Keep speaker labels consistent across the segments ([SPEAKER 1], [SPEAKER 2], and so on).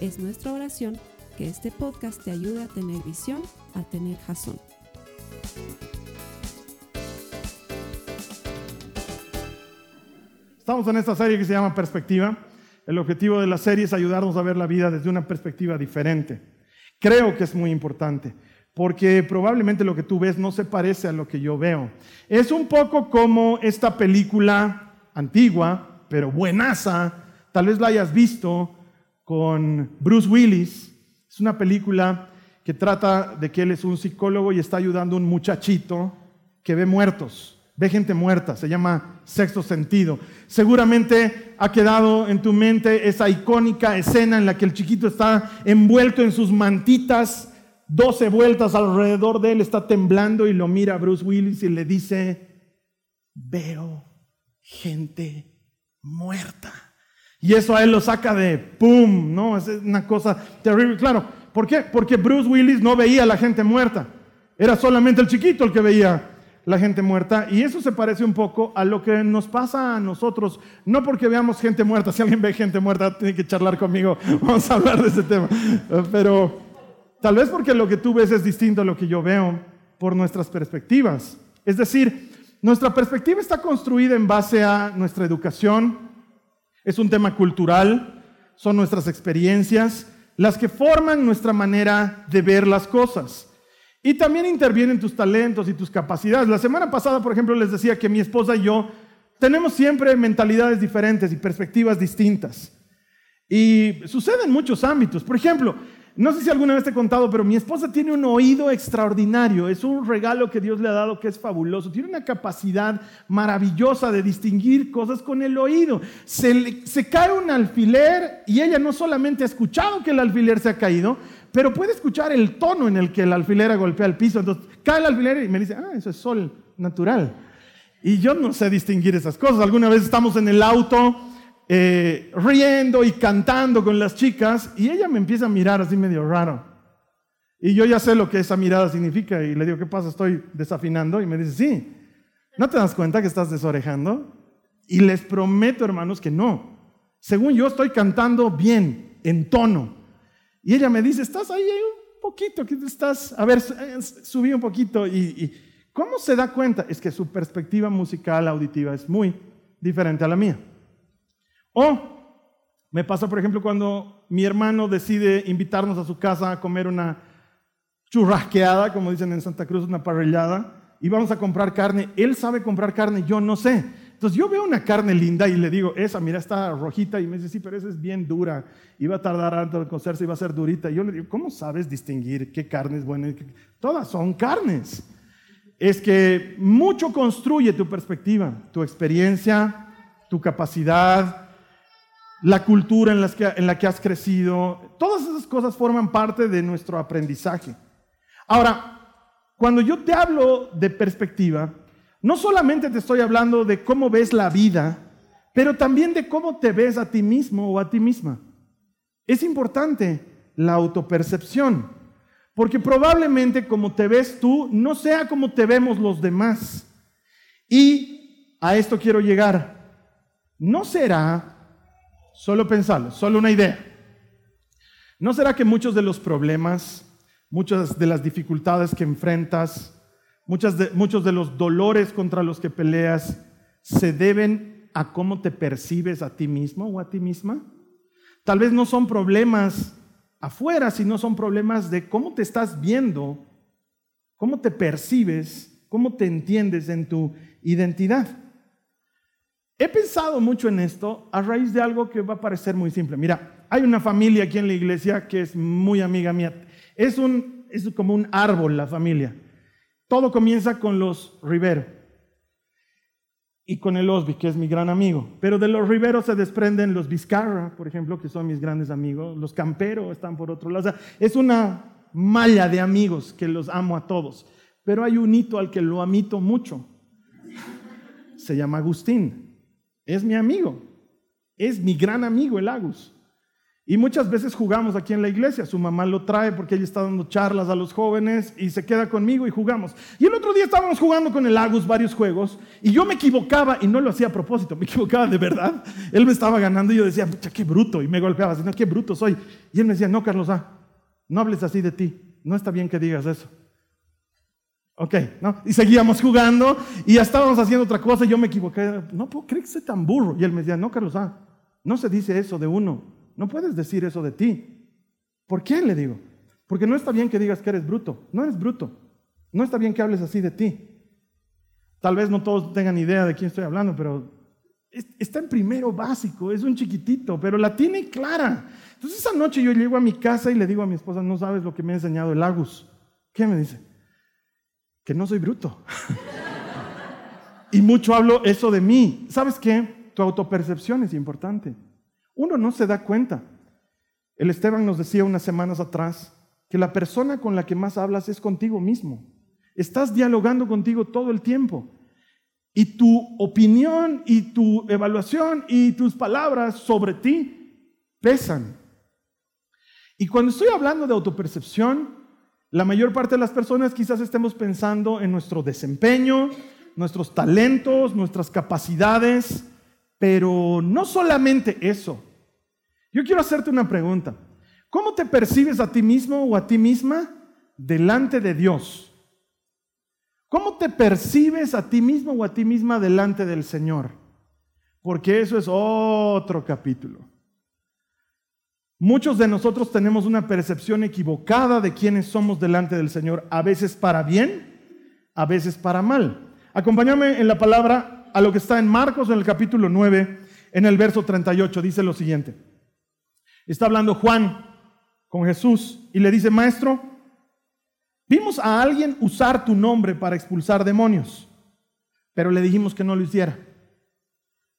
[SPEAKER 1] Es nuestra oración que este podcast te ayude a tener visión, a tener jazón.
[SPEAKER 2] Estamos en esta serie que se llama Perspectiva. El objetivo de la serie es ayudarnos a ver la vida desde una perspectiva diferente. Creo que es muy importante, porque probablemente lo que tú ves no se parece a lo que yo veo. Es un poco como esta película antigua, pero buenaza, tal vez la hayas visto, con Bruce Willis. Es una película que trata de que él es un psicólogo y está ayudando a un muchachito que ve muertos, ve gente muerta, se llama sexto sentido. Seguramente ha quedado en tu mente esa icónica escena en la que el chiquito está envuelto en sus mantitas, 12 vueltas alrededor de él, está temblando y lo mira a Bruce Willis y le dice, veo gente muerta. Y eso a él lo saca de ¡pum! ¿no? Es una cosa terrible. Claro, ¿por qué? Porque Bruce Willis no veía la gente muerta. Era solamente el chiquito el que veía la gente muerta. Y eso se parece un poco a lo que nos pasa a nosotros. No porque veamos gente muerta. Si alguien ve gente muerta, tiene que charlar conmigo. Vamos a hablar de ese tema. Pero tal vez porque lo que tú ves es distinto a lo que yo veo por nuestras perspectivas. Es decir, nuestra perspectiva está construida en base a nuestra educación, es un tema cultural, son nuestras experiencias, las que forman nuestra manera de ver las cosas. Y también intervienen tus talentos y tus capacidades. La semana pasada, por ejemplo, les decía que mi esposa y yo tenemos siempre mentalidades diferentes y perspectivas distintas. Y sucede en muchos ámbitos. Por ejemplo, no sé si alguna vez te he contado, pero mi esposa tiene un oído extraordinario. Es un regalo que Dios le ha dado que es fabuloso. Tiene una capacidad maravillosa de distinguir cosas con el oído. Se, cae un alfiler y ella no solamente ha escuchado que el alfiler se ha caído, pero puede escuchar el tono en el que el alfiler golpea el piso. Entonces cae el alfiler y me dice, ah, eso es sol natural. Y yo no sé distinguir esas cosas. Alguna vez estamos en el auto eh, riendo y cantando con las chicas y ella me empieza a mirar así medio raro. Y yo ya sé lo que esa mirada significa y le digo, ¿qué pasa? Estoy desafinando y me dice, sí, ¿no te das cuenta que estás desorejando? Y les prometo, hermanos, que no. Según yo estoy cantando bien, en tono. Y ella me dice, estás ahí un poquito, que estás, a ver, eh, subí un poquito. Y, y ¿cómo se da cuenta? Es que su perspectiva musical, auditiva, es muy diferente a la mía. O me pasa, por ejemplo, cuando mi hermano decide invitarnos a su casa a comer una churrasqueada, como dicen en Santa Cruz, una parrillada, y vamos a comprar carne. Él sabe comprar carne, yo no sé. Entonces yo veo una carne linda y le digo, esa, mira, está rojita. Y me dice, sí, pero esa es bien dura. Iba a tardar tanto en cocerse, iba a ser durita. Y yo le digo, ¿cómo sabes distinguir qué carne es buena? Todas son carnes. Es que mucho construye tu perspectiva, tu experiencia, tu capacidad, la cultura en, la que has crecido, todas esas cosas forman parte de nuestro aprendizaje. Ahora, cuando yo te hablo de perspectiva, no solamente te estoy hablando de cómo ves la vida, pero también de cómo te ves a ti mismo o a ti misma. Es importante la autopercepción, porque probablemente como te ves tú no sea como te vemos los demás. Y a esto quiero llegar. ¿No será Solo pensarlo, solo una idea. ¿No será que muchos de los problemas, muchas de las dificultades que enfrentas, muchos de los dolores contra los que peleas se deben a cómo te percibes a ti mismo o a ti misma? Tal vez no son problemas afuera, sino son problemas de cómo te estás viendo, cómo te percibes, cómo te entiendes en tu identidad. He pensado mucho en esto a raíz de algo que va a parecer muy simple. Mira, hay una familia aquí en la iglesia que es muy amiga mía. Es, un, es como un árbol la familia. Todo comienza con los Rivero. y con el Osby, que es mi gran amigo. Pero de los Riveros se desprenden los Vizcarra, por ejemplo, que son mis grandes amigos. Los Campero están por otro lado. es una malla de amigos que los amo a todos. Pero hay un hito al que lo amito mucho. Se llama Agustín. Es mi amigo. Es mi gran amigo, el Agus. Y muchas veces jugamos aquí en la iglesia. Su mamá lo trae porque ella está dando charlas a los jóvenes y se queda conmigo y jugamos. Y el otro día estábamos jugando con el Agus varios juegos y yo me equivocaba y no lo hacía a propósito, me equivocaba de verdad. Él me estaba ganando y yo decía, pucha, qué bruto. Y me golpeaba, así, no, qué bruto soy. Y él me decía, no, Carlos, ah, no hables así de ti. No está bien que digas eso. Ok, ¿no? Y seguíamos jugando y ya estábamos haciendo otra cosa y yo me equivoqué. No puedo creer que tan burro. Y él me decía, no, Carlos, ah, no se dice eso de uno. No puedes decir eso de ti. ¿Por qué le digo? Porque no está bien que digas que eres bruto. No eres bruto. No está bien que hables así de ti. Tal vez no todos tengan idea de quién estoy hablando, pero está en primero básico, es un chiquitito, pero la tiene clara. Entonces esa noche yo llego a mi casa y le digo a mi esposa, no sabes lo que me ha enseñado el Agus. ¿Qué me dice? Que no soy bruto. y mucho hablo eso de mí. ¿Sabes qué? Tu autopercepción es importante. Uno no se da cuenta. El Esteban nos decía unas semanas atrás que la persona con la que más hablas es contigo mismo. Estás dialogando contigo todo el tiempo. Y tu opinión y tu evaluación y tus palabras sobre ti pesan. Y cuando estoy hablando de autopercepción, la mayor parte de las personas quizás estemos pensando en nuestro desempeño, nuestros talentos, nuestras capacidades, pero no solamente eso. Yo quiero hacerte una pregunta. ¿Cómo te percibes a ti mismo o a ti misma delante de Dios? ¿Cómo te percibes a ti mismo o a ti misma delante del Señor? Porque eso es otro capítulo. Muchos de nosotros tenemos una percepción equivocada de quiénes somos delante del Señor, a veces para bien, a veces para mal. Acompáñame en la palabra a lo que está en Marcos en el capítulo 9, en el verso 38, dice lo siguiente. Está hablando Juan con Jesús y le dice, maestro, vimos a alguien usar tu nombre para expulsar demonios, pero le dijimos que no lo hiciera,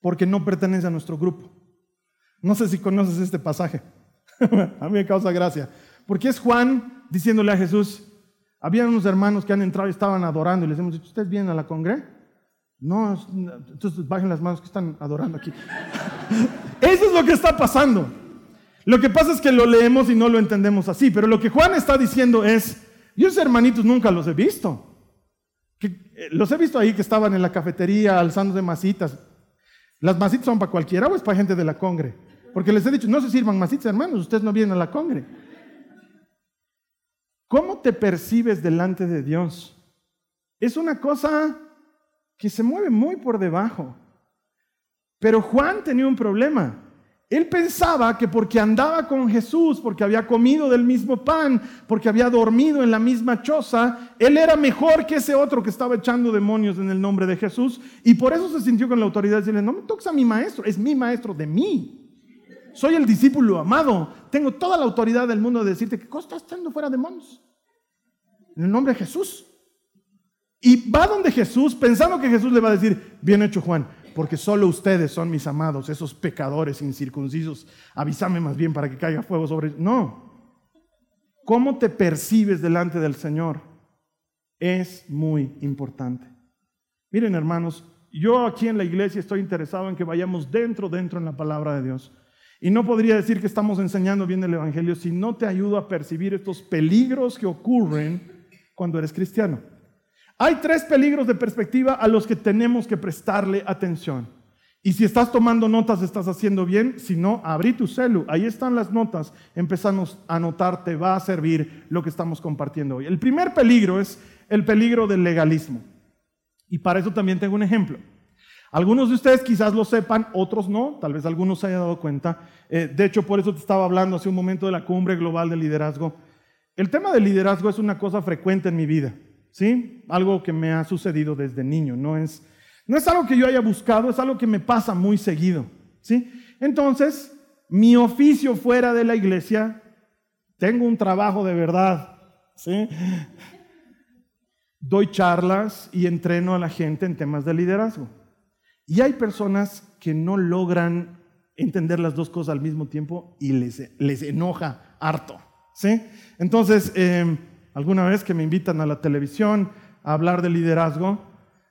[SPEAKER 2] porque no pertenece a nuestro grupo. No sé si conoces este pasaje, a mí me causa gracia, porque es Juan diciéndole a Jesús, había unos hermanos que han entrado y estaban adorando y les hemos dicho, ¿ustedes vienen a la congre? No, entonces bajen las manos que están adorando aquí. Eso es lo que está pasando. Lo que pasa es que lo leemos y no lo entendemos así, pero lo que Juan está diciendo es, yo esos hermanitos nunca los he visto. Eh, los he visto ahí que estaban en la cafetería alzando de masitas. ¿Las masitas son para cualquiera o es para gente de la congre? Porque les he dicho, no se sirvan masitas, hermanos, ustedes no vienen a la congre. ¿Cómo te percibes delante de Dios? Es una cosa que se mueve muy por debajo. Pero Juan tenía un problema. Él pensaba que porque andaba con Jesús, porque había comido del mismo pan, porque había dormido en la misma choza, él era mejor que ese otro que estaba echando demonios en el nombre de Jesús. Y por eso se sintió con la autoridad de decirle, no me toques a mi maestro, es mi maestro de mí. Soy el discípulo amado. Tengo toda la autoridad del mundo de decirte que estás echando fuera demonios. En el nombre de Jesús. Y va donde Jesús pensando que Jesús le va a decir, bien hecho Juan, porque solo ustedes son mis amados, esos pecadores incircuncisos, avísame más bien para que caiga fuego sobre ellos. No. ¿Cómo te percibes delante del Señor? Es muy importante. Miren hermanos, yo aquí en la iglesia estoy interesado en que vayamos dentro, dentro en la palabra de Dios. Y no podría decir que estamos enseñando bien el Evangelio si no te ayudo a percibir estos peligros que ocurren cuando eres cristiano. Hay tres peligros de perspectiva a los que tenemos que prestarle atención. Y si estás tomando notas, estás haciendo bien. Si no, abrí tu celu. Ahí están las notas. Empezamos a anotar, te va a servir lo que estamos compartiendo hoy. El primer peligro es el peligro del legalismo. Y para eso también tengo un ejemplo. Algunos de ustedes quizás lo sepan, otros no, tal vez algunos se hayan dado cuenta. Eh, de hecho, por eso te estaba hablando hace un momento de la cumbre global de liderazgo. El tema del liderazgo es una cosa frecuente en mi vida. ¿sí? Algo que me ha sucedido desde niño, no es, no es algo que yo haya buscado, es algo que me pasa muy seguido, ¿sí? Entonces, mi oficio fuera de la iglesia, tengo un trabajo de verdad, ¿sí? Doy charlas y entreno a la gente en temas de liderazgo. Y hay personas que no logran entender las dos cosas al mismo tiempo y les, les enoja harto. ¿sí? Entonces, eh, alguna vez que me invitan a la televisión a hablar de liderazgo,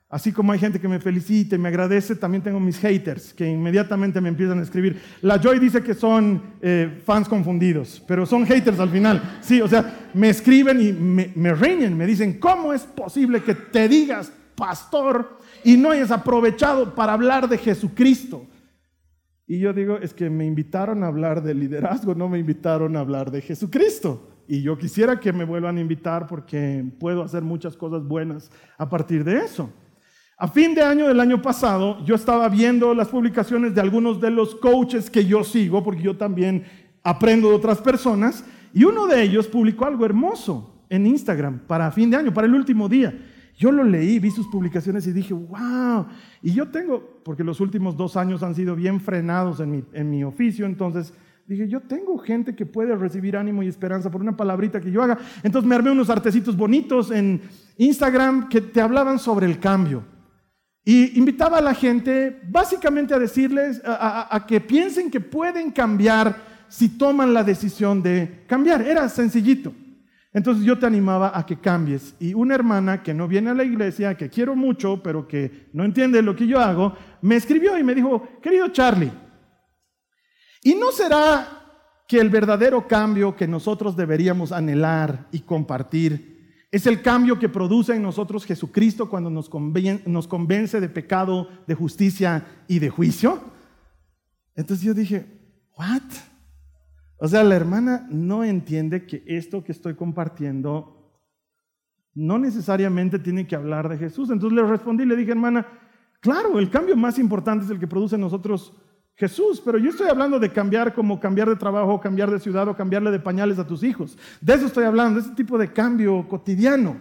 [SPEAKER 2] Así como hay gente que me felicita y me agradece, también tengo mis haters que inmediatamente me empiezan a escribir. La Joy dice que son eh, fans confundidos, pero son haters al final. Sí, o sea, me escriben y me, me riñen, me dicen, ¿cómo es posible que te digas pastor y no hayas aprovechado para hablar de Jesucristo? Y yo digo, es que me invitaron a hablar de liderazgo, no me invitaron a hablar de Jesucristo. Y yo quisiera que me vuelvan a invitar porque puedo hacer muchas cosas buenas a partir de eso. A fin de año del año pasado, yo estaba viendo las publicaciones de algunos de los coaches que yo sigo, porque yo también aprendo de otras personas, y uno de ellos publicó algo hermoso en Instagram para fin de año, para el último día. Yo lo leí, vi sus publicaciones y dije, wow. Y yo tengo, porque los últimos dos años han sido bien frenados en mi, en mi oficio, entonces dije, yo tengo gente que puede recibir ánimo y esperanza por una palabrita que yo haga. Entonces me armé unos artecitos bonitos en Instagram que te hablaban sobre el cambio. Y invitaba a la gente básicamente a decirles, a, que piensen que pueden cambiar si toman la decisión de cambiar. Era sencillito. Entonces yo te animaba a que cambies. Y una hermana que no viene a la iglesia, que quiero mucho, pero que no entiende lo que yo hago, me escribió y me dijo, querido Charlie, ¿y no será que el verdadero cambio que nosotros deberíamos anhelar y compartir es el cambio que produce en nosotros Jesucristo cuando nos, convence de pecado, de justicia y de juicio. Entonces yo dije, ¿what? O sea, la hermana no entiende que esto que estoy compartiendo no necesariamente tiene que hablar de Jesús. Entonces le respondí, le dije, hermana, claro, el cambio más importante es el que produce en nosotros Jesús, pero yo estoy hablando de cambiar como cambiar de trabajo, cambiar de ciudad o cambiarle de pañales a tus hijos. De eso estoy hablando, de ese tipo de cambio cotidiano.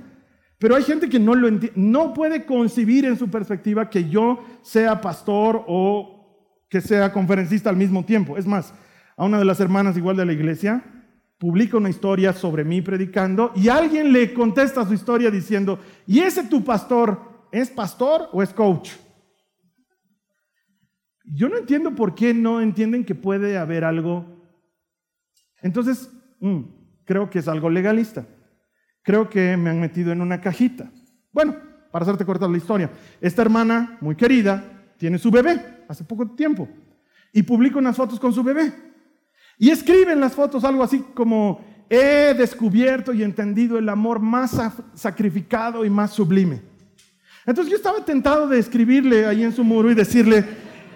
[SPEAKER 2] Pero hay gente que no lo no puede concebir en su perspectiva que yo sea pastor o que sea conferencista al mismo tiempo. Es más, a una de las hermanas igual de la iglesia publica una historia sobre mí predicando y alguien le contesta su historia diciendo, ¿y ese tu pastor es pastor o es coach? Yo no entiendo por qué no entienden que puede haber algo. Entonces, mm, creo que es algo legalista. Creo que me han metido en una cajita. Bueno, para hacerte corta la historia, esta hermana, muy querida, tiene su bebé hace poco tiempo y publica unas fotos con su bebé. Y escribe en las fotos algo así como, he descubierto y entendido el amor más sacrificado y más sublime. Entonces yo estaba tentado de escribirle ahí en su muro y decirle,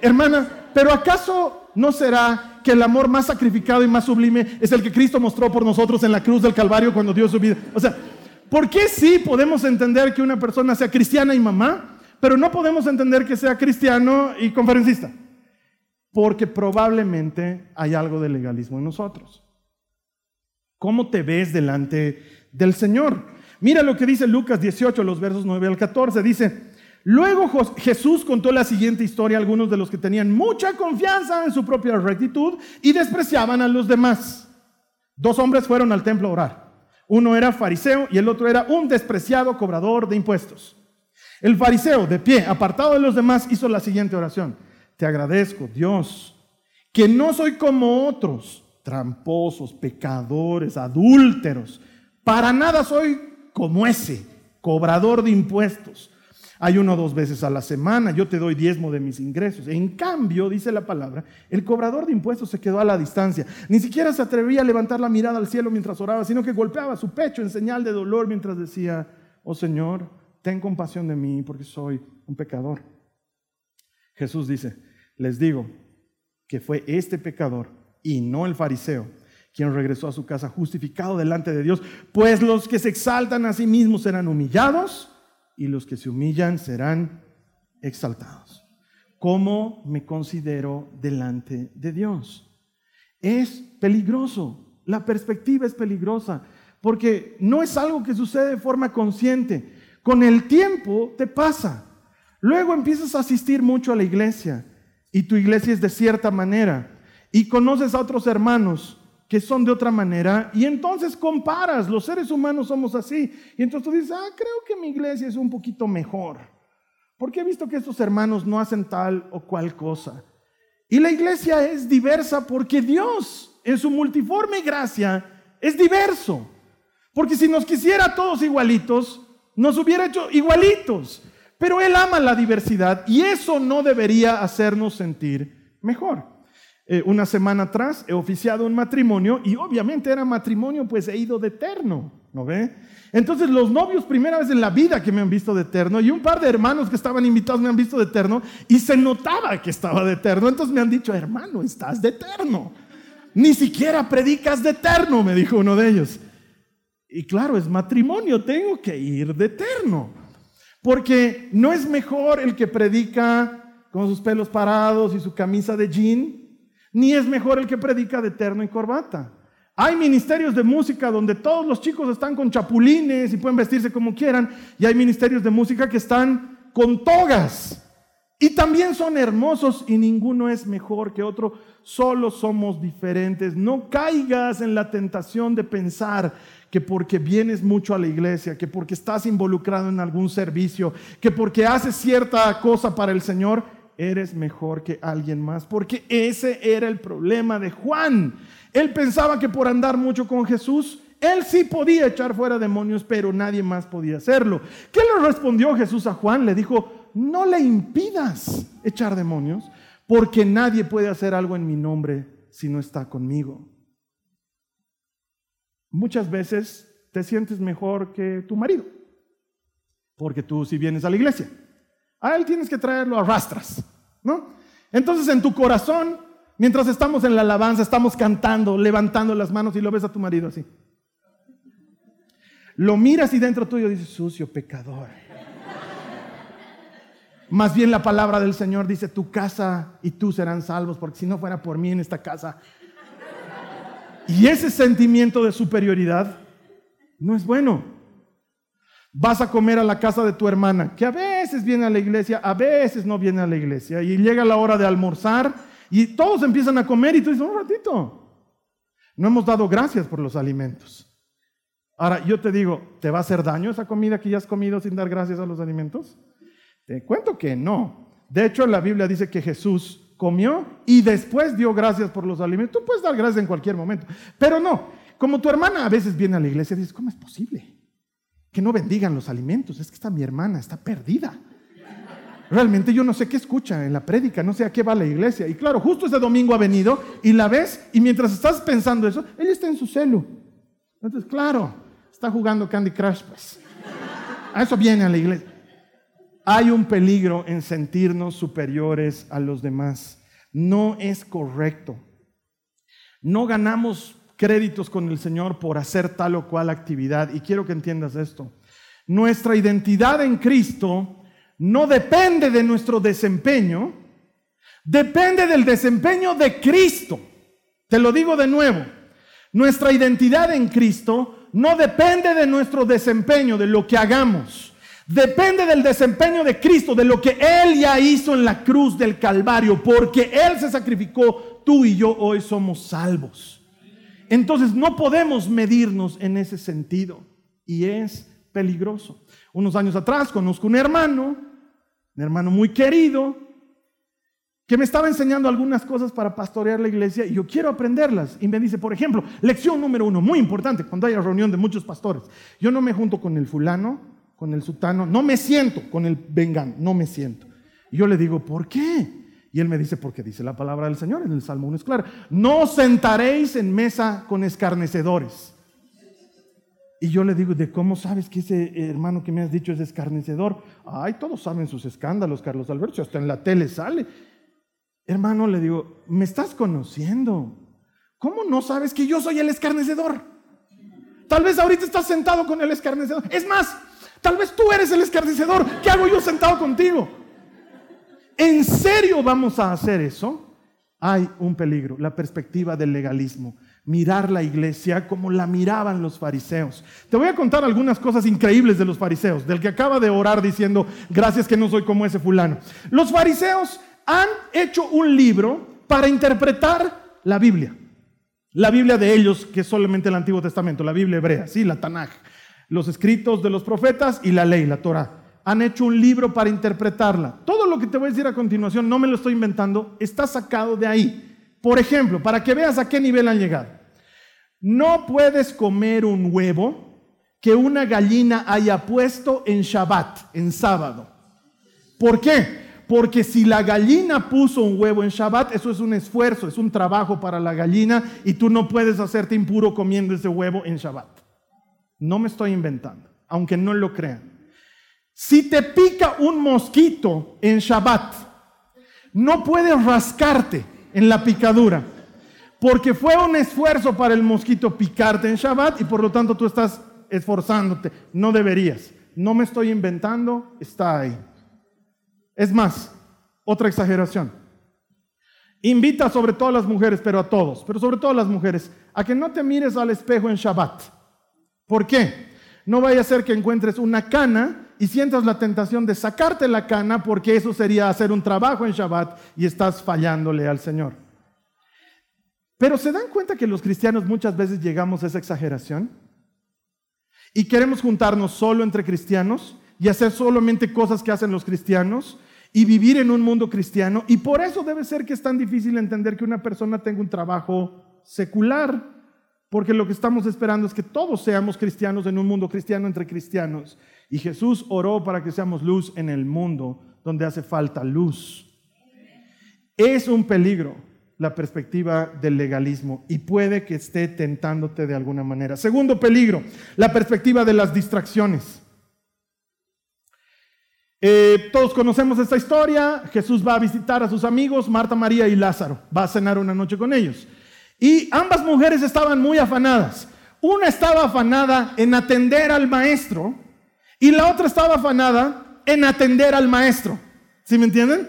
[SPEAKER 2] hermana, pero ¿acaso no será que el amor más sacrificado y más sublime es el que Cristo mostró por nosotros en la cruz del Calvario cuando dio su vida? O sea, ¿por qué sí podemos entender que una persona sea cristiana y mamá, pero no podemos entender que sea cristiano y conferencista? Porque probablemente hay algo de legalismo en nosotros. ¿Cómo te ves delante del Señor? Mira lo que dice Lucas 18, los versos 9 al 14. Dice, Luego Jesús contó la siguiente historia a algunos de los que tenían mucha confianza en su propia rectitud y despreciaban a los demás. Dos hombres fueron al templo a orar. Uno era fariseo y el otro era un despreciado cobrador de impuestos. El fariseo, de pie, apartado de los demás, hizo la siguiente oración. Te agradezco, Dios, que no soy como otros, tramposos, pecadores, adúlteros. Para nada soy como ese, cobrador de impuestos. Hay uno dos veces a la semana, yo te doy diezmo de mis ingresos. En cambio, dice la palabra, el cobrador de impuestos se quedó a la distancia. Ni siquiera se atrevía a levantar la mirada al cielo mientras oraba, sino que golpeaba su pecho en señal de dolor mientras decía, oh Señor, ten compasión de mí porque soy un pecador. Jesús dice, les digo que fue este pecador y no el fariseo quien regresó a su casa justificado delante de Dios, pues los que se exaltan a sí mismos serán humillados y los que se humillan serán exaltados. ¿Cómo me considero delante de Dios? Es peligroso, la perspectiva es peligrosa, porque no es algo que sucede de forma consciente. Con el tiempo te pasa. Luego empiezas a asistir mucho a la iglesia y tu iglesia es de cierta manera y conoces a otros hermanos que son de otra manera, y entonces comparas, los seres humanos somos así, y entonces tú dices, ah, creo que mi iglesia es un poquito mejor, porque he visto que estos hermanos no hacen tal o cual cosa. Y la iglesia es diversa porque Dios, en su multiforme gracia, es diverso. Porque si nos quisiera todos igualitos, nos hubiera hecho igualitos. Pero Él ama la diversidad y eso no debería hacernos sentir mejor. Eh, una semana atrás he oficiado un matrimonio y obviamente era matrimonio, pues he ido de eterno, ¿no ve? Entonces los novios, primera vez en la vida que me han visto de eterno y un par de hermanos que estaban invitados me han visto de eterno y se notaba que estaba de eterno. Entonces me han dicho, hermano, estás de eterno. Ni siquiera predicas de eterno, me dijo uno de ellos. Y claro, es matrimonio, tengo que ir de eterno. Porque no es mejor el que predica con sus pelos parados y su camisa de jean ni es mejor el que predica de terno y corbata. Hay ministerios de música donde todos los chicos están con chapulines y pueden vestirse como quieran, y hay ministerios de música que están con togas. Y también son hermosos y ninguno es mejor que otro, solo somos diferentes. No caigas en la tentación de pensar que porque vienes mucho a la iglesia, que porque estás involucrado en algún servicio, que porque haces cierta cosa para el Señor, eres mejor que alguien más, porque ese era el problema de Juan. Él pensaba que por andar mucho con Jesús, él sí podía echar fuera demonios, pero nadie más podía hacerlo. ¿Qué le respondió Jesús a Juan? Le dijo, no le impidas echar demonios, porque nadie puede hacer algo en mi nombre si no está conmigo. Muchas veces te sientes mejor que tu marido, porque tú si vienes a la iglesia. A él tienes que traerlo a rastras, ¿no? Entonces en tu corazón, mientras estamos en la alabanza, estamos cantando, levantando las manos y lo ves a tu marido así. Lo miras y dentro tuyo dices, sucio pecador. Más bien la palabra del Señor dice, tu casa y tú serán salvos, porque si no fuera por mí en esta casa. Y ese sentimiento de superioridad no es bueno. Vas a comer a la casa de tu hermana, que a veces viene a la iglesia, a veces no viene a la iglesia, y llega la hora de almorzar y todos empiezan a comer y tú dices, un ratito, no hemos dado gracias por los alimentos. Ahora, yo te digo, ¿te va a hacer daño esa comida que ya has comido sin dar gracias a los alimentos? Te cuento que no. De hecho, la Biblia dice que Jesús comió y después dio gracias por los alimentos. Tú puedes dar gracias en cualquier momento, pero no. Como tu hermana a veces viene a la iglesia y dices, ¿cómo es posible? que no bendigan los alimentos. Es que está mi hermana, está perdida. Realmente yo no sé qué escucha en la prédica, no sé a qué va la iglesia. Y claro, justo ese domingo ha venido y la ves y mientras estás pensando eso, ella está en su celu. Entonces, claro, está jugando Candy Crush, pues. A eso viene a la iglesia. Hay un peligro en sentirnos superiores a los demás. No es correcto. No ganamos créditos con el Señor por hacer tal o cual actividad. Y quiero que entiendas esto. Nuestra identidad en Cristo no depende de nuestro desempeño, depende del desempeño de Cristo. Te lo digo de nuevo. Nuestra identidad en Cristo no depende de nuestro desempeño, de lo que hagamos. Depende del desempeño de Cristo, de lo que Él ya hizo en la cruz del Calvario, porque Él se sacrificó, tú y yo hoy somos salvos. Entonces no podemos medirnos en ese sentido y es peligroso. Unos años atrás conozco un hermano, un hermano muy querido, que me estaba enseñando algunas cosas para pastorear la iglesia y yo quiero aprenderlas. Y me dice, por ejemplo, lección número uno, muy importante, cuando haya reunión de muchos pastores, yo no me junto con el fulano, con el sutano, no me siento con el vengan, no me siento. Y yo le digo, ¿por qué? Y él me dice, porque dice la palabra del Señor en el Salmo 1 es clara, no sentaréis en mesa con escarnecedores. Y yo le digo, ¿de cómo sabes que ese hermano que me has dicho es escarnecedor? Ay, todos saben sus escándalos, Carlos Alberto, hasta en la tele sale. Hermano, le digo, me estás conociendo. ¿Cómo no sabes que yo soy el escarnecedor? Tal vez ahorita estás sentado con el escarnecedor. Es más, tal vez tú eres el escarnecedor. ¿Qué hago yo sentado contigo? ¿En serio vamos a hacer eso? Hay un peligro, la perspectiva del legalismo. Mirar la iglesia como la miraban los fariseos. Te voy a contar algunas cosas increíbles de los fariseos, del que acaba de orar diciendo, gracias que no soy como ese fulano. Los fariseos han hecho un libro para interpretar la Biblia. La Biblia de ellos, que es solamente el Antiguo Testamento, la Biblia hebrea, sí, la Tanaj, los escritos de los profetas y la ley, la Torah han hecho un libro para interpretarla. Todo lo que te voy a decir a continuación, no me lo estoy inventando, está sacado de ahí. Por ejemplo, para que veas a qué nivel han llegado. No puedes comer un huevo que una gallina haya puesto en Shabbat, en sábado. ¿Por qué? Porque si la gallina puso un huevo en Shabbat, eso es un esfuerzo, es un trabajo para la gallina y tú no puedes hacerte impuro comiendo ese huevo en Shabbat. No me estoy inventando, aunque no lo crean. Si te pica un mosquito en Shabbat, no puedes rascarte en la picadura, porque fue un esfuerzo para el mosquito picarte en Shabbat y por lo tanto tú estás esforzándote. No deberías. No me estoy inventando, está ahí. Es más, otra exageración. Invita sobre todo a las mujeres, pero a todos, pero sobre todo a las mujeres, a que no te mires al espejo en Shabbat. ¿Por qué? No vaya a ser que encuentres una cana y sientas la tentación de sacarte la cana porque eso sería hacer un trabajo en Shabbat y estás fallándole al Señor. Pero ¿se dan cuenta que los cristianos muchas veces llegamos a esa exageración? Y queremos juntarnos solo entre cristianos y hacer solamente cosas que hacen los cristianos y vivir en un mundo cristiano. Y por eso debe ser que es tan difícil entender que una persona tenga un trabajo secular, porque lo que estamos esperando es que todos seamos cristianos en un mundo cristiano entre cristianos. Y Jesús oró para que seamos luz en el mundo donde hace falta luz. Es un peligro la perspectiva del legalismo y puede que esté tentándote de alguna manera. Segundo peligro, la perspectiva de las distracciones. Eh, todos conocemos esta historia. Jesús va a visitar a sus amigos, Marta, María y Lázaro. Va a cenar una noche con ellos. Y ambas mujeres estaban muy afanadas. Una estaba afanada en atender al maestro y la otra estaba afanada en atender al maestro. ¿Sí me entienden?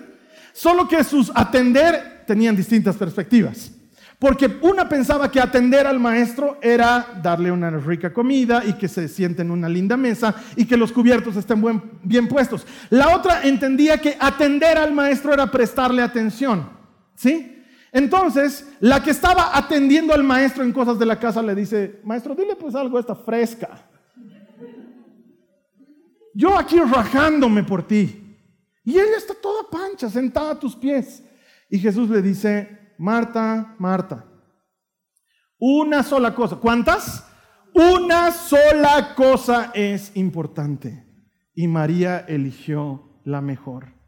[SPEAKER 2] Solo que sus atender tenían distintas perspectivas. Porque una pensaba que atender al maestro era darle una rica comida y que se siente en una linda mesa y que los cubiertos estén bien puestos. La otra entendía que atender al maestro era prestarle atención. ¿Sí? Entonces, la que estaba atendiendo al maestro en cosas de la casa le dice, maestro, dile pues algo esta fresca. Yo aquí rajándome por ti. Y ella está toda pancha, sentada a tus pies. Y Jesús le dice, Marta, Marta. Una sola cosa. ¿Cuántas? Una sola cosa es importante. Y María eligió la mejor.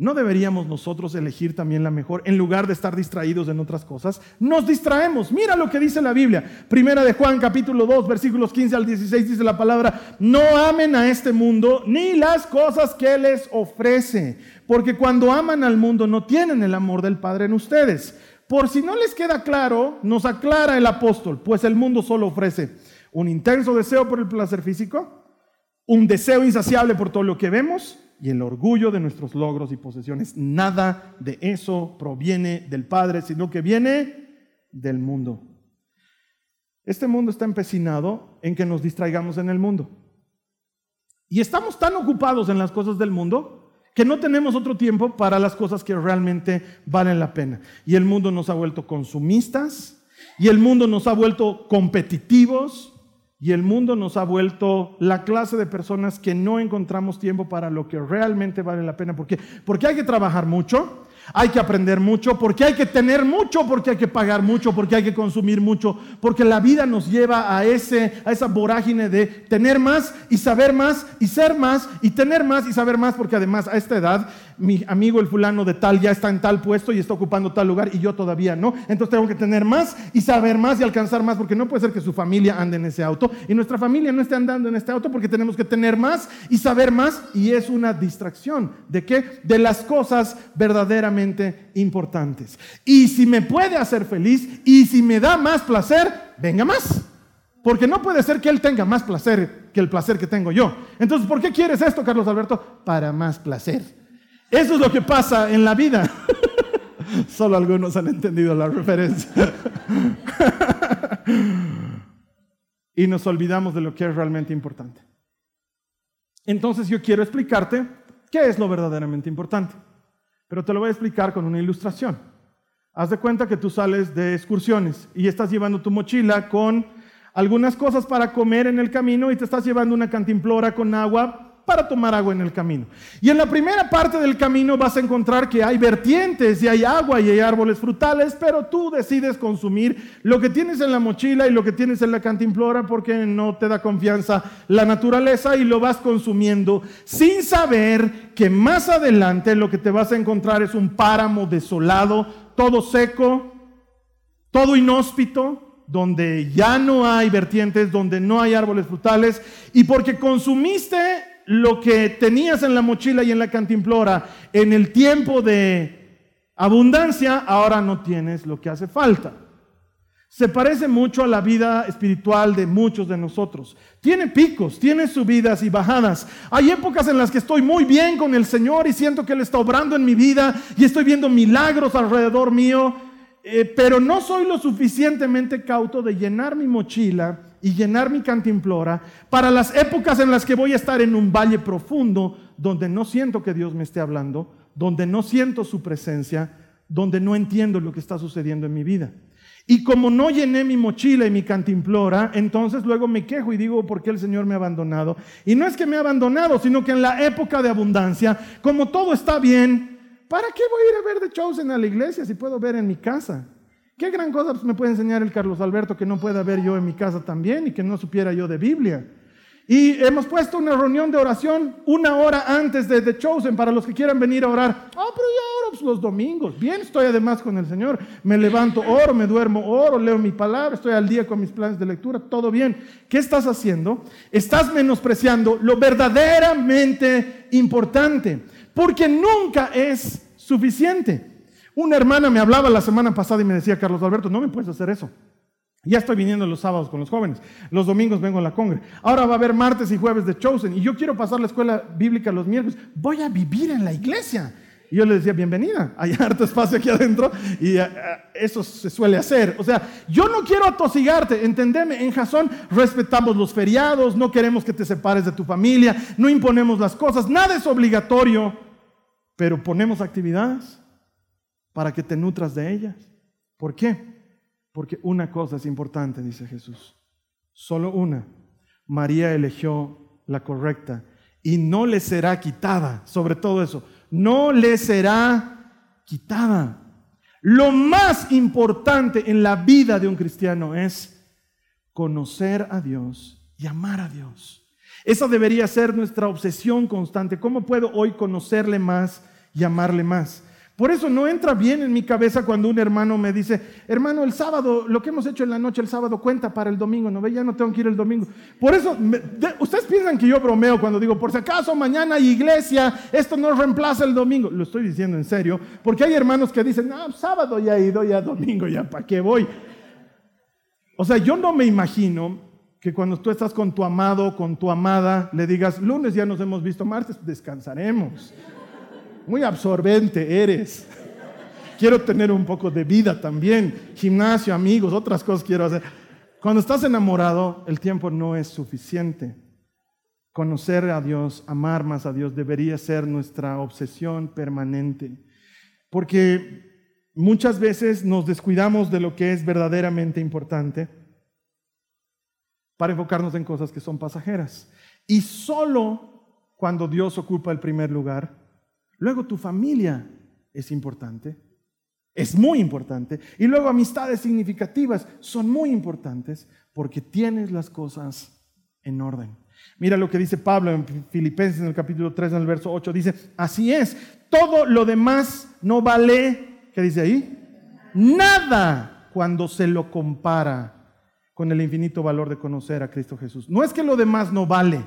[SPEAKER 2] ¿No deberíamos nosotros elegir también la mejor en lugar de estar distraídos en otras cosas? Nos distraemos. Mira lo que dice la Biblia. Primera de Juan capítulo 2 versículos 15 al 16 dice la palabra, no amen a este mundo ni las cosas que les ofrece, porque cuando aman al mundo no tienen el amor del Padre en ustedes. Por si no les queda claro, nos aclara el apóstol, pues el mundo solo ofrece un intenso deseo por el placer físico, un deseo insaciable por todo lo que vemos, y el orgullo de nuestros logros y posesiones. Nada de eso proviene del Padre, sino que viene del mundo. Este mundo está empecinado en que nos distraigamos en el mundo. Y estamos tan ocupados en las cosas del mundo que no tenemos otro tiempo para las cosas que realmente valen la pena. Y el mundo nos ha vuelto consumistas, y el mundo nos ha vuelto competitivos, y el mundo nos ha vuelto la clase de personas que no encontramos tiempo para lo que realmente vale la pena. ¿Por qué? Porque hay que trabajar mucho, hay que aprender mucho, porque hay que tener mucho, porque hay que pagar mucho, porque hay que consumir mucho, porque la vida nos lleva a, ese, a esa vorágine de tener más y saber más y ser más y tener más y saber más, porque además a esta edad mi amigo el fulano de tal ya está en tal puesto y está ocupando tal lugar y yo todavía no. Entonces tengo que tener más y saber más y alcanzar más, porque no puede ser que su familia ande en ese auto y nuestra familia no esté andando en este auto porque tenemos que tener más y saber más y es una distracción. ¿De qué? De las cosas importantes. Y si me puede hacer feliz y si me da más placer, venga más. Porque no puede ser que él tenga más placer que el placer que tengo yo. Entonces, ¿por qué quieres esto, Carlos Alberto? Para más placer. Eso es lo que pasa en la vida. Solo algunos han entendido la referencia. y nos olvidamos de lo que es realmente importante. Entonces yo quiero explicarte qué es lo verdaderamente importante. Pero te lo voy a explicar con una ilustración. Haz de cuenta que tú sales de excursiones y estás llevando tu mochila con algunas cosas para comer en el camino y te estás llevando una cantimplora con agua para tomar agua en el camino. Y en la primera parte del camino vas a encontrar que hay vertientes y hay agua y hay árboles frutales, pero tú decides consumir lo que tienes en la mochila y lo que tienes en la cantimplora porque no te da confianza la naturaleza y lo vas consumiendo sin saber que más adelante lo que te vas a encontrar es un páramo desolado, todo seco, todo inhóspito, donde ya no hay vertientes, donde no hay árboles frutales, y porque consumiste lo que tenías en la mochila y en la cantimplora en el tiempo de abundancia, ahora no tienes lo que hace falta. Se parece mucho a la vida espiritual de muchos de nosotros. Tiene picos, tiene subidas y bajadas. Hay épocas en las que estoy muy bien con el Señor y siento que Él está obrando en mi vida y estoy viendo milagros alrededor mío, eh, pero no soy lo suficientemente cauto de llenar mi mochila y llenar mi cantimplora para las épocas en las que voy a estar en un valle profundo donde no siento que Dios me esté hablando, donde no siento su presencia, donde no entiendo lo que está sucediendo en mi vida. Y como no llené mi mochila y mi cantimplora, entonces luego me quejo y digo, ¿por qué el Señor me ha abandonado? Y no es que me ha abandonado, sino que en la época de abundancia, como todo está bien, ¿para qué voy a ir a ver de Chosen a la iglesia si puedo ver en mi casa? ¿Qué gran cosa me puede enseñar el Carlos Alberto que no pueda ver yo en mi casa también y que no supiera yo de Biblia? Y hemos puesto una reunión de oración una hora antes de The Chosen para los que quieran venir a orar. Ah, pero ya oro pues, los domingos. Bien, estoy además con el Señor. Me levanto, oro, me duermo, oro, leo mi palabra, estoy al día con mis planes de lectura, todo bien. ¿Qué estás haciendo? Estás menospreciando lo verdaderamente importante, porque nunca es suficiente. Una hermana me hablaba la semana pasada y me decía, Carlos Alberto, no me puedes hacer eso. Ya estoy viniendo los sábados con los jóvenes. Los domingos vengo a la congre. Ahora va a haber martes y jueves de Chosen. Y yo quiero pasar la escuela bíblica los miércoles. Voy a vivir en la iglesia. Y yo le decía, bienvenida. Hay harto espacio aquí adentro. Y eh, eh, eso se suele hacer. O sea, yo no quiero atosigarte. Entendeme. En Jasón respetamos los feriados. No queremos que te separes de tu familia. No imponemos las cosas. Nada es obligatorio. Pero ponemos actividades para que te nutras de ellas. ¿Por qué? Porque una cosa es importante, dice Jesús. Solo una. María eligió la correcta y no le será quitada. Sobre todo eso, no le será quitada. Lo más importante en la vida de un cristiano es conocer a Dios y amar a Dios. Esa debería ser nuestra obsesión constante. ¿Cómo puedo hoy conocerle más y amarle más? Por eso no entra bien en mi cabeza cuando un hermano me dice, hermano, el sábado, lo que hemos hecho en la noche el sábado cuenta para el domingo, no ve, ya no tengo que ir el domingo. Por eso, ustedes piensan que yo bromeo cuando digo, por si acaso mañana hay iglesia, esto no reemplaza el domingo. Lo estoy diciendo en serio, porque hay hermanos que dicen, no, sábado ya he ido, ya domingo, ya para qué voy. O sea, yo no me imagino que cuando tú estás con tu amado, con tu amada, le digas, lunes ya nos hemos visto, martes descansaremos. Muy absorbente eres. Quiero tener un poco de vida también. Gimnasio, amigos, otras cosas quiero hacer. Cuando estás enamorado, el tiempo no es suficiente. Conocer a Dios, amar más a Dios, debería ser nuestra obsesión permanente. Porque muchas veces nos descuidamos de lo que es verdaderamente importante para enfocarnos en cosas que son pasajeras. Y solo cuando Dios ocupa el primer lugar, Luego tu familia es importante, es muy importante. Y luego amistades significativas son muy importantes porque tienes las cosas en orden. Mira lo que dice Pablo en Filipenses en el capítulo 3, en el verso 8. Dice, así es, todo lo demás no vale, ¿qué dice ahí? Nada cuando se lo compara con el infinito valor de conocer a Cristo Jesús. No es que lo demás no vale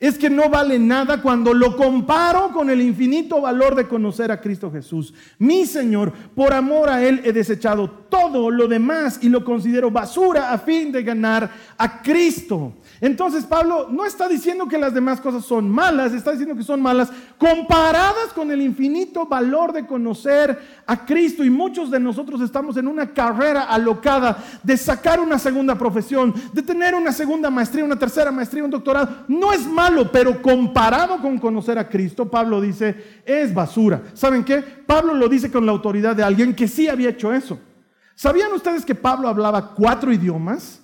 [SPEAKER 2] es que no vale nada cuando lo comparo con el infinito valor de conocer a Cristo Jesús. Mi Señor, por amor a Él he desechado todo lo demás y lo considero basura a fin de ganar a Cristo. Entonces Pablo no está diciendo que las demás cosas son malas, está diciendo que son malas comparadas con el infinito valor de conocer a Cristo. Y muchos de nosotros estamos en una carrera alocada de sacar una segunda profesión, de tener una segunda maestría, una tercera maestría, un doctorado. No es malo, pero comparado con conocer a Cristo, Pablo dice, es basura. ¿Saben qué? Pablo lo dice con la autoridad de alguien que sí había hecho eso. ¿Sabían ustedes que Pablo hablaba cuatro idiomas?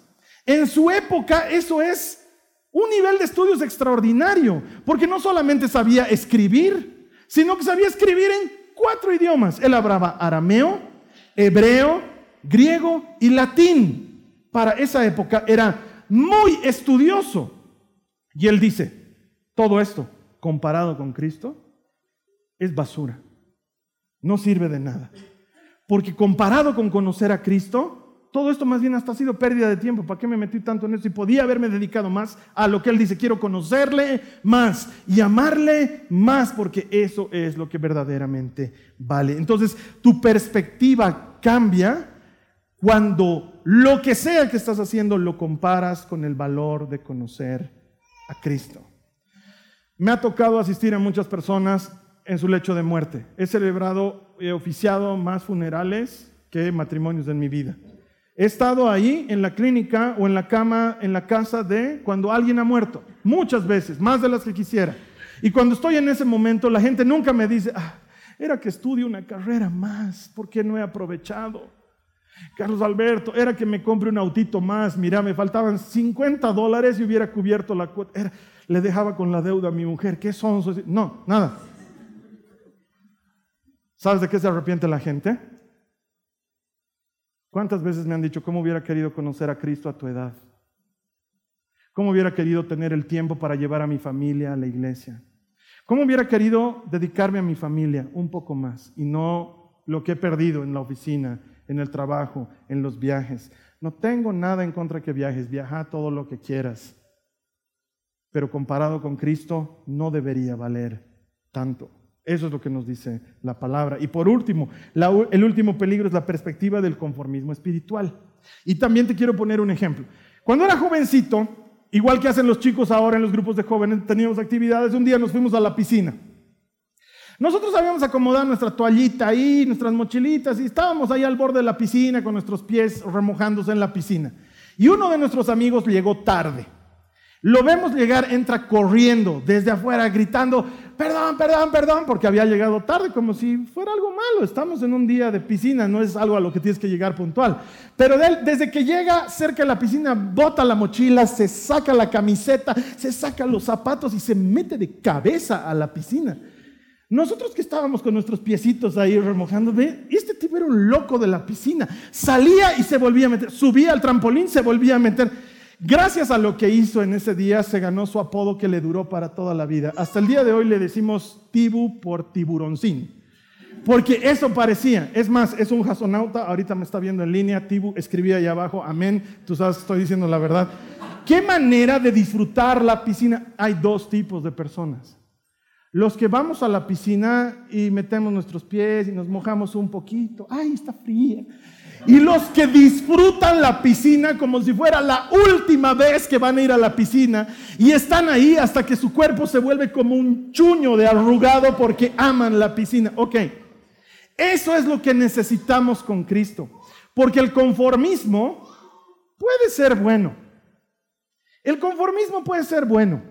[SPEAKER 2] En su época eso es Un nivel de estudios extraordinario, porque no solamente sabía escribir, sino que sabía escribir en cuatro idiomas. Él hablaba arameo, hebreo, griego y latín. Para esa época era muy estudioso. Y él dice, todo esto comparado con Cristo es basura. No sirve de nada. Porque comparado con conocer a Cristo, todo esto más bien hasta ha sido pérdida de tiempo. ¿Para qué me metí tanto en esto? Y podía haberme dedicado más a lo que él dice. Quiero conocerle más y amarle más porque eso es lo que verdaderamente vale. Entonces, tu perspectiva cambia cuando lo que sea que estás haciendo lo comparas con el valor de conocer a Cristo. Me ha tocado asistir a muchas personas en su lecho de muerte. He celebrado, he oficiado más funerales que matrimonios en mi vida. He estado ahí en la clínica o en la cama, en la casa de cuando alguien ha muerto, muchas veces, más de las que quisiera. Y cuando estoy en ese momento, la gente nunca me dice, ah, era que estudie una carrera más, ¿por qué no he aprovechado? Carlos Alberto, era que me compre un autito más, mira, me faltaban 50 dólares y hubiera cubierto la cuota. le dejaba con la deuda a mi mujer, ¿qué son? No, nada. ¿Sabes de qué se arrepiente la gente? ¿Cuántas veces me han dicho cómo hubiera querido conocer a Cristo a tu edad? ¿Cómo hubiera querido tener el tiempo para llevar a mi familia a la iglesia? ¿Cómo hubiera querido dedicarme a mi familia un poco más y no lo que he perdido en la oficina, en el trabajo, en los viajes? No tengo nada en contra que viajes, viaja todo lo que quieras. Pero comparado con Cristo no debería valer tanto. Eso es lo que nos dice la palabra. Y por último, el último peligro es la perspectiva del conformismo espiritual. Y también te quiero poner un ejemplo. Cuando era jovencito, igual que hacen los chicos ahora en los grupos de jóvenes, teníamos actividades, un día nos fuimos a la piscina. Nosotros habíamos acomodado nuestra toallita ahí, nuestras mochilitas, y estábamos ahí al borde de la piscina con nuestros pies remojándose en la piscina. Y uno de nuestros amigos llegó tarde. Lo vemos llegar, entra corriendo desde afuera, gritando, perdón, perdón, perdón, porque había llegado tarde, como si fuera algo malo. Estamos en un día de piscina, no es algo a lo que tienes que llegar puntual. Pero desde que llega cerca de la piscina, bota la mochila, se saca la camiseta, se saca los zapatos y se mete de cabeza a la piscina. Nosotros que estábamos con nuestros piecitos ahí remojando, este tipo era un loco de la piscina. Salía y se volvía a meter, subía al trampolín, se volvía a meter. Gracias a lo que hizo en ese día, se ganó su apodo que le duró para toda la vida. Hasta el día de hoy le decimos Tibu por tiburoncín. Porque eso parecía. Es más, es un jasonauta. Ahorita me está viendo en línea. Tibu escribía ahí abajo. Amén. Tú sabes, estoy diciendo la verdad. ¿Qué manera de disfrutar la piscina? Hay dos tipos de personas. Los que vamos a la piscina y metemos nuestros pies y nos mojamos un poquito. ¡Ay, está fría! Y los que disfrutan la piscina como si fuera la última vez que van a ir a la piscina y están ahí hasta que su cuerpo se vuelve como un chuño de arrugado porque aman la piscina. Ok, eso es lo que necesitamos con Cristo. Porque el conformismo puede ser bueno. El conformismo puede ser bueno.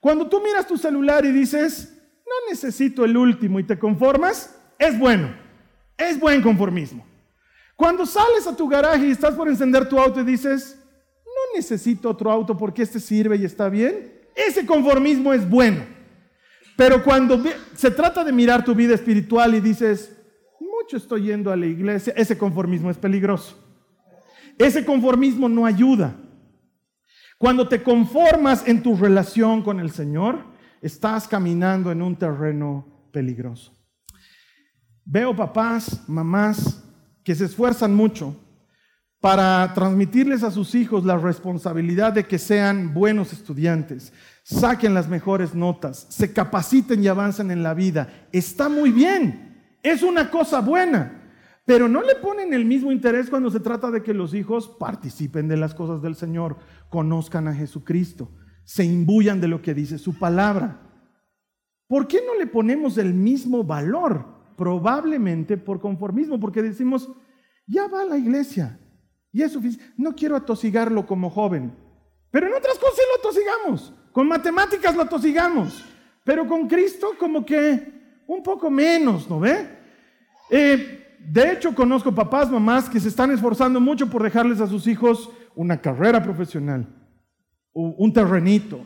[SPEAKER 2] Cuando tú miras tu celular y dices, no necesito el último y te conformas, es bueno. Es buen conformismo. Cuando sales a tu garaje y estás por encender tu auto y dices, no necesito otro auto porque este sirve y está bien, ese conformismo es bueno. Pero cuando se trata de mirar tu vida espiritual y dices, mucho estoy yendo a la iglesia, ese conformismo es peligroso. Ese conformismo no ayuda. Cuando te conformas en tu relación con el Señor, estás caminando en un terreno peligroso. Veo papás, mamás que se esfuerzan mucho para transmitirles a sus hijos la responsabilidad de que sean buenos estudiantes, saquen las mejores notas, se capaciten y avancen en la vida. Está muy bien, es una cosa buena, pero no le ponen el mismo interés cuando se trata de que los hijos participen de las cosas del Señor, conozcan a Jesucristo, se imbuyan de lo que dice su palabra. ¿Por qué no le ponemos el mismo valor? Probablemente por conformismo, porque decimos, ya va a la iglesia y es suficiente. No quiero atosigarlo como joven, pero en otras cosas lo atosigamos. Con matemáticas lo atosigamos, pero con Cristo como que un poco menos, ¿no ve? Eh, de hecho, conozco papás, mamás que se están esforzando mucho por dejarles a sus hijos una carrera profesional, un terrenito,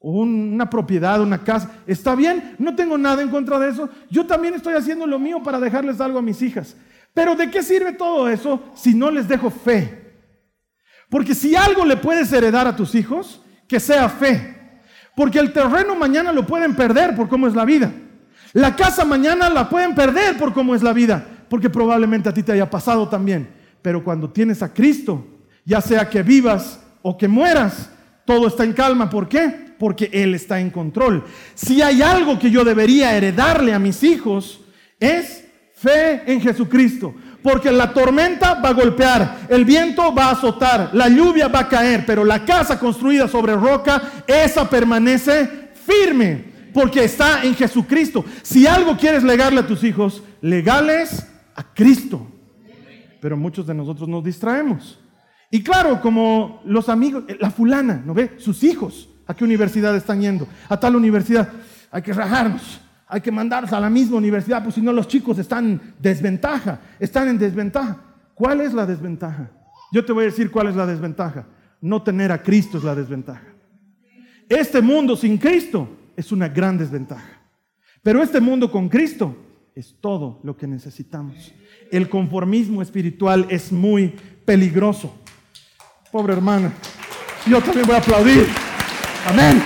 [SPEAKER 2] una propiedad, una casa. Está bien, no tengo nada en contra de eso. Yo también estoy haciendo lo mío para dejarles algo a mis hijas. Pero ¿de qué sirve todo eso si no les dejo fe? Porque si algo le puedes heredar a tus hijos, que sea fe. Porque el terreno mañana lo pueden perder por cómo es la vida. La casa mañana la pueden perder por cómo es la vida. Porque probablemente a ti te haya pasado también. Pero cuando tienes a Cristo, ya sea que vivas o que mueras, todo está en calma. ¿Por qué? Porque Él está en control. Si hay algo que yo debería heredarle a mis hijos, es fe en Jesucristo. Porque la tormenta va a golpear, el viento va a azotar, la lluvia va a caer, pero la casa construida sobre roca, esa permanece firme, porque está en Jesucristo. Si algo quieres legarle a tus hijos, legales a Cristo. Pero muchos de nosotros nos distraemos. Y claro, como los amigos, la fulana, ¿no ve? Sus hijos. ¿A qué universidad están yendo? A tal universidad. Hay que rajarnos. Hay que mandarlos a la misma universidad, pues si no los chicos están en desventaja. Están en desventaja. ¿Cuál es la desventaja? Yo te voy a decir cuál es la desventaja. No tener a Cristo es la desventaja. Este mundo sin Cristo es una gran desventaja. Pero este mundo con Cristo es todo lo que necesitamos. El conformismo espiritual es muy peligroso. Pobre hermana, yo también voy a aplaudir. Amén.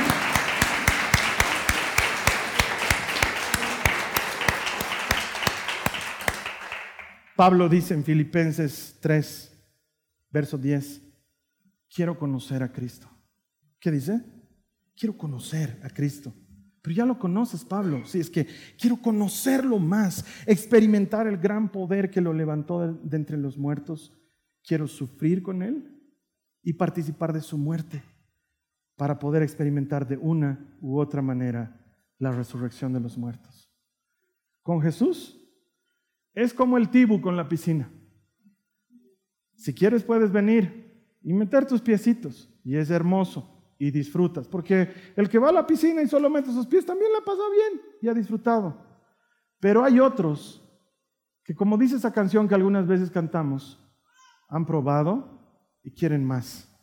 [SPEAKER 2] Pablo dice en Filipenses 3, verso 10, quiero conocer a Cristo. ¿Qué dice? Quiero conocer a Cristo. Pero ya lo conoces, Pablo. Sí, es que quiero conocerlo más, experimentar el gran poder que lo levantó de entre los muertos. Quiero sufrir con Él y participar de su muerte para poder experimentar de una u otra manera la resurrección de los muertos. Con Jesús es como el tibu con la piscina. Si quieres puedes venir y meter tus piecitos y es hermoso y disfrutas, porque el que va a la piscina y solo mete sus pies también la pasa bien y ha disfrutado. Pero hay otros que como dice esa canción que algunas veces cantamos, han probado y quieren más.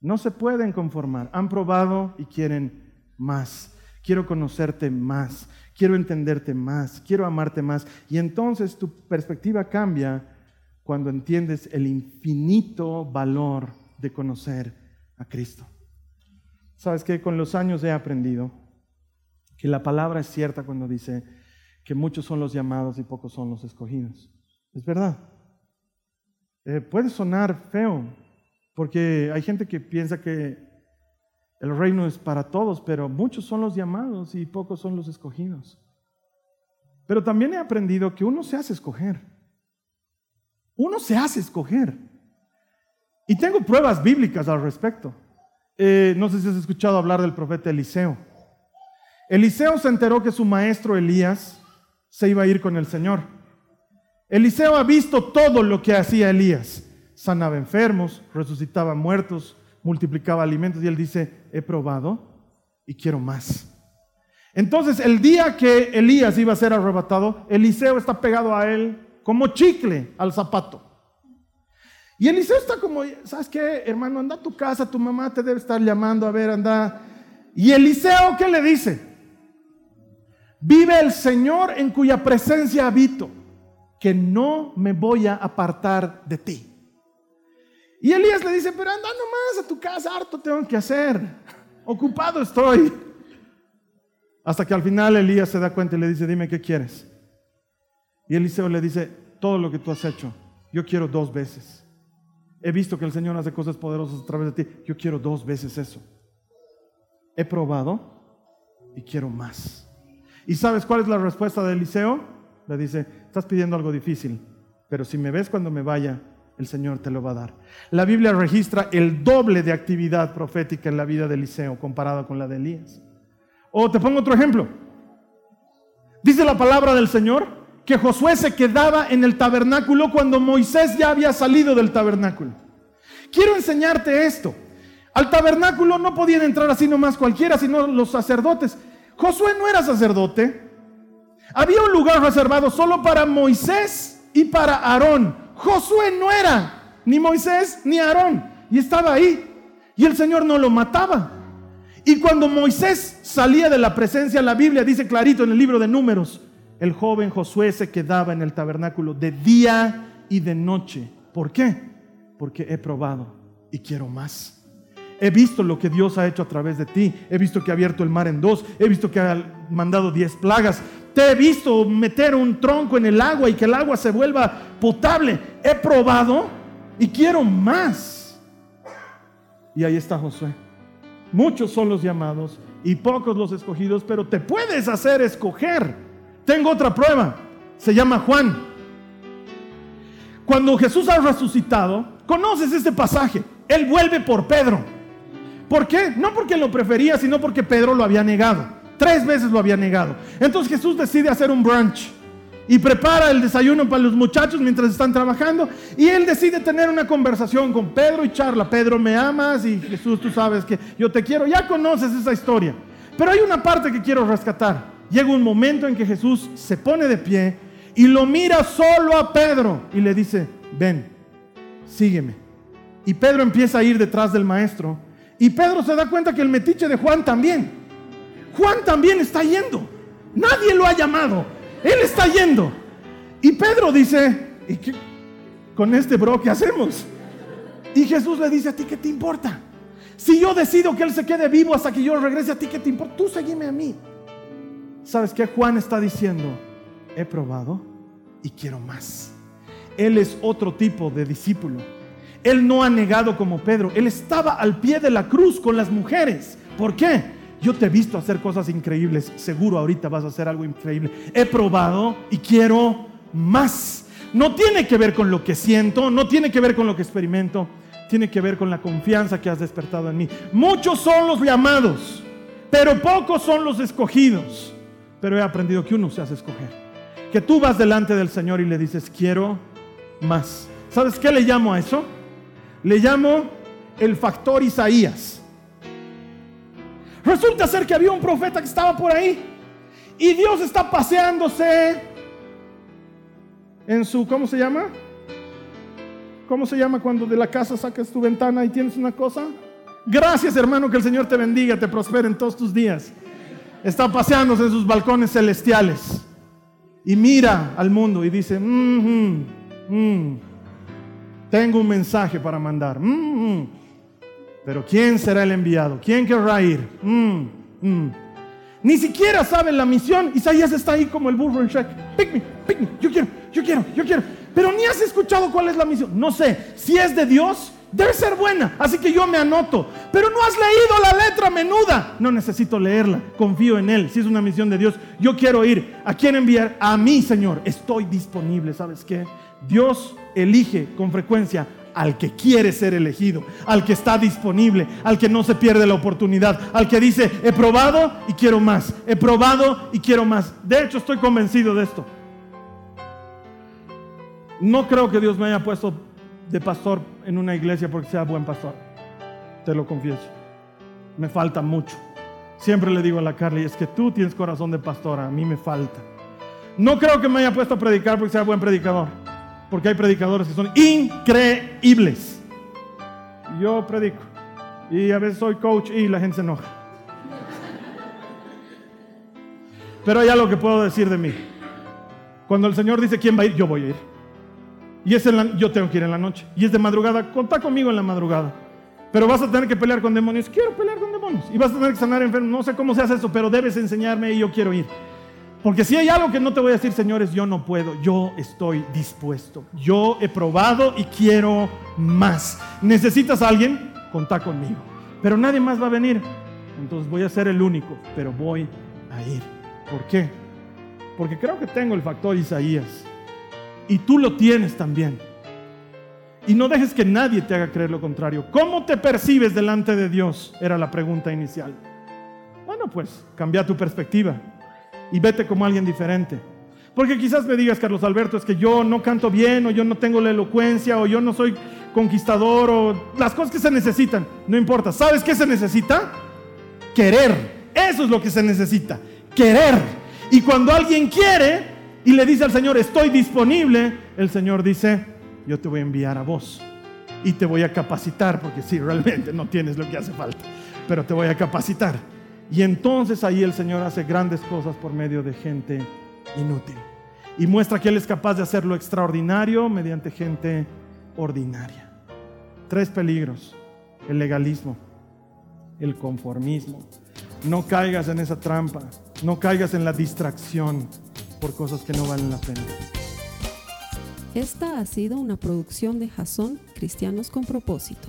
[SPEAKER 2] No se pueden conformar. Han probado y quieren más. Quiero conocerte más. Quiero entenderte más. Quiero amarte más. Y entonces tu perspectiva cambia cuando entiendes el infinito valor de conocer a Cristo. Sabes que con los años he aprendido que la palabra es cierta cuando dice que muchos son los llamados y pocos son los escogidos. Es verdad. Eh, puede sonar feo, porque hay gente que piensa que el reino es para todos, pero muchos son los llamados y pocos son los escogidos. Pero también he aprendido que uno se hace escoger. Uno se hace escoger. Y tengo pruebas bíblicas al respecto. Eh, no sé si has escuchado hablar del profeta Eliseo. Eliseo se enteró que su maestro Elías se iba a ir con el Señor. Eliseo ha visto todo lo que hacía Elías sanaba enfermos, resucitaba muertos, multiplicaba alimentos y él dice, he probado y quiero más. Entonces el día que Elías iba a ser arrebatado, Eliseo está pegado a él como chicle al zapato. Y Eliseo está como, ¿sabes qué, hermano? Anda a tu casa, tu mamá te debe estar llamando, a ver, anda. Y Eliseo, ¿qué le dice? Vive el Señor en cuya presencia habito, que no me voy a apartar de ti. Y Elías le dice, pero anda nomás a tu casa, harto tengo que hacer, ocupado estoy. Hasta que al final Elías se da cuenta y le dice, dime qué quieres. Y Eliseo le dice, todo lo que tú has hecho, yo quiero dos veces. He visto que el Señor hace cosas poderosas a través de ti, yo quiero dos veces eso. He probado y quiero más. ¿Y sabes cuál es la respuesta de Eliseo? Le dice, estás pidiendo algo difícil, pero si me ves cuando me vaya, el Señor te lo va a dar. La Biblia registra el doble de actividad profética en la vida de Eliseo comparada con la de Elías. O te pongo otro ejemplo. Dice la palabra del Señor que Josué se quedaba en el tabernáculo cuando Moisés ya había salido del tabernáculo. Quiero enseñarte esto. Al tabernáculo no podían entrar así nomás cualquiera, sino los sacerdotes. Josué no era sacerdote. Había un lugar reservado solo para Moisés y para Aarón. Josué no era ni Moisés ni Aarón y estaba ahí. Y el Señor no lo mataba. Y cuando Moisés salía de la presencia, la Biblia dice clarito en el libro de números, el joven Josué se quedaba en el tabernáculo de día y de noche. ¿Por qué? Porque he probado y quiero más. He visto lo que Dios ha hecho a través de ti. He visto que ha abierto el mar en dos. He visto que ha mandado diez plagas. Te he visto meter un tronco en el agua y que el agua se vuelva potable. He probado y quiero más. Y ahí está Josué. Muchos son los llamados y pocos los escogidos, pero te puedes hacer escoger. Tengo otra prueba. Se llama Juan. Cuando Jesús ha resucitado, conoces este pasaje. Él vuelve por Pedro. ¿Por qué? No porque lo prefería, sino porque Pedro lo había negado. Tres veces lo había negado. Entonces Jesús decide hacer un brunch y prepara el desayuno para los muchachos mientras están trabajando. Y él decide tener una conversación con Pedro y charla. Pedro, me amas y Jesús, tú sabes que yo te quiero. Ya conoces esa historia. Pero hay una parte que quiero rescatar. Llega un momento en que Jesús se pone de pie y lo mira solo a Pedro y le dice, ven, sígueme. Y Pedro empieza a ir detrás del maestro. Y Pedro se da cuenta que el metiche de Juan también. Juan también está yendo. Nadie lo ha llamado. Él está yendo. Y Pedro dice, ¿y qué? con este bro qué hacemos? Y Jesús le dice, ¿a ti qué te importa? Si yo decido que él se quede vivo hasta que yo regrese, ¿a ti qué te importa? Tú seguime a mí. ¿Sabes qué? Juan está diciendo, he probado y quiero más. Él es otro tipo de discípulo. Él no ha negado como Pedro. Él estaba al pie de la cruz con las mujeres. ¿Por qué? Yo te he visto hacer cosas increíbles, seguro ahorita vas a hacer algo increíble. He probado y quiero más. No tiene que ver con lo que siento, no tiene que ver con lo que experimento, tiene que ver con la confianza que has despertado en mí. Muchos son los llamados, pero pocos son los escogidos. Pero he aprendido que uno se hace escoger. Que tú vas delante del Señor y le dices, quiero más. ¿Sabes qué le llamo a eso? Le llamo el factor Isaías. Resulta ser que había un profeta que estaba por ahí y Dios está paseándose en su, ¿cómo se llama? ¿Cómo se llama cuando de la casa sacas tu ventana y tienes una cosa? Gracias hermano, que el Señor te bendiga, te prospere en todos tus días. Está paseándose en sus balcones celestiales y mira al mundo y dice, mm, mm, tengo un mensaje para mandar. Mm, pero ¿quién será el enviado? ¿Quién querrá ir? Mm, mm. Ni siquiera saben la misión. Isaías está ahí como el burro en Shrek. Pick me, pick me. Yo quiero, yo quiero, yo quiero. Pero ni has escuchado cuál es la misión. No sé. Si es de Dios, debe ser buena. Así que yo me anoto. Pero no has leído la letra menuda. No necesito leerla. Confío en Él. Si es una misión de Dios, yo quiero ir. ¿A quién enviar? A mí, Señor. Estoy disponible. ¿Sabes qué? Dios elige con frecuencia al que quiere ser elegido, al que está disponible, al que no se pierde la oportunidad, al que dice, he probado y quiero más, he probado y quiero más. De hecho, estoy convencido de esto. No creo que Dios me haya puesto de pastor en una iglesia porque sea buen pastor. Te lo confieso. Me falta mucho. Siempre le digo a la Carly, es que tú tienes corazón de pastora, a mí me falta. No creo que me haya puesto a predicar porque sea buen predicador porque hay predicadores que son increíbles. Yo predico y a veces soy coach y la gente se enoja. Pero hay algo que puedo decir de mí. Cuando el Señor dice quién va a ir, yo voy a ir. Y es en yo tengo que ir en la noche. Y es de madrugada, contá conmigo en la madrugada. Pero vas a tener que pelear con demonios. Quiero pelear con demonios. Y vas a tener que sanar enfermos. No sé cómo se hace eso, pero debes enseñarme y yo quiero ir. Porque si hay algo que no te voy a decir, señores, yo no puedo, yo estoy dispuesto. Yo he probado y quiero más. ¿Necesitas a alguien? Contá conmigo. Pero nadie más va a venir. Entonces voy a ser el único, pero voy a ir. ¿Por qué? Porque creo que tengo el factor Isaías. Y tú lo tienes también. Y no dejes que nadie te haga creer lo contrario. ¿Cómo te percibes delante de Dios? Era la pregunta inicial. Bueno, pues cambia tu perspectiva y vete como alguien diferente. Porque quizás me digas, Carlos Alberto, es que yo no canto bien o yo no tengo la elocuencia o yo no soy conquistador o las cosas que se necesitan. No importa. ¿Sabes qué se necesita? Querer. Eso es lo que se necesita. Querer. Y cuando alguien quiere y le dice al Señor, estoy disponible, el Señor dice, yo te voy a enviar a vos. y te voy a capacitar, porque sí, realmente no tienes lo que hace falta, pero te voy a capacitar. Y entonces ahí el Señor hace grandes cosas por medio de gente inútil. Y muestra que Él es capaz de hacer lo extraordinario mediante gente ordinaria. Tres peligros. El legalismo, el conformismo. No caigas en esa trampa. No caigas en la distracción por cosas que no valen la pena.
[SPEAKER 1] Esta ha sido una producción de Jason Cristianos con Propósito.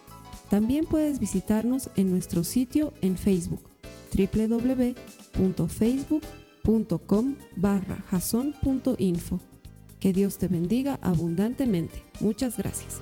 [SPEAKER 1] También puedes visitarnos en nuestro sitio en Facebook www.facebook.com barra Que Dios te bendiga abundantemente. Muchas gracias.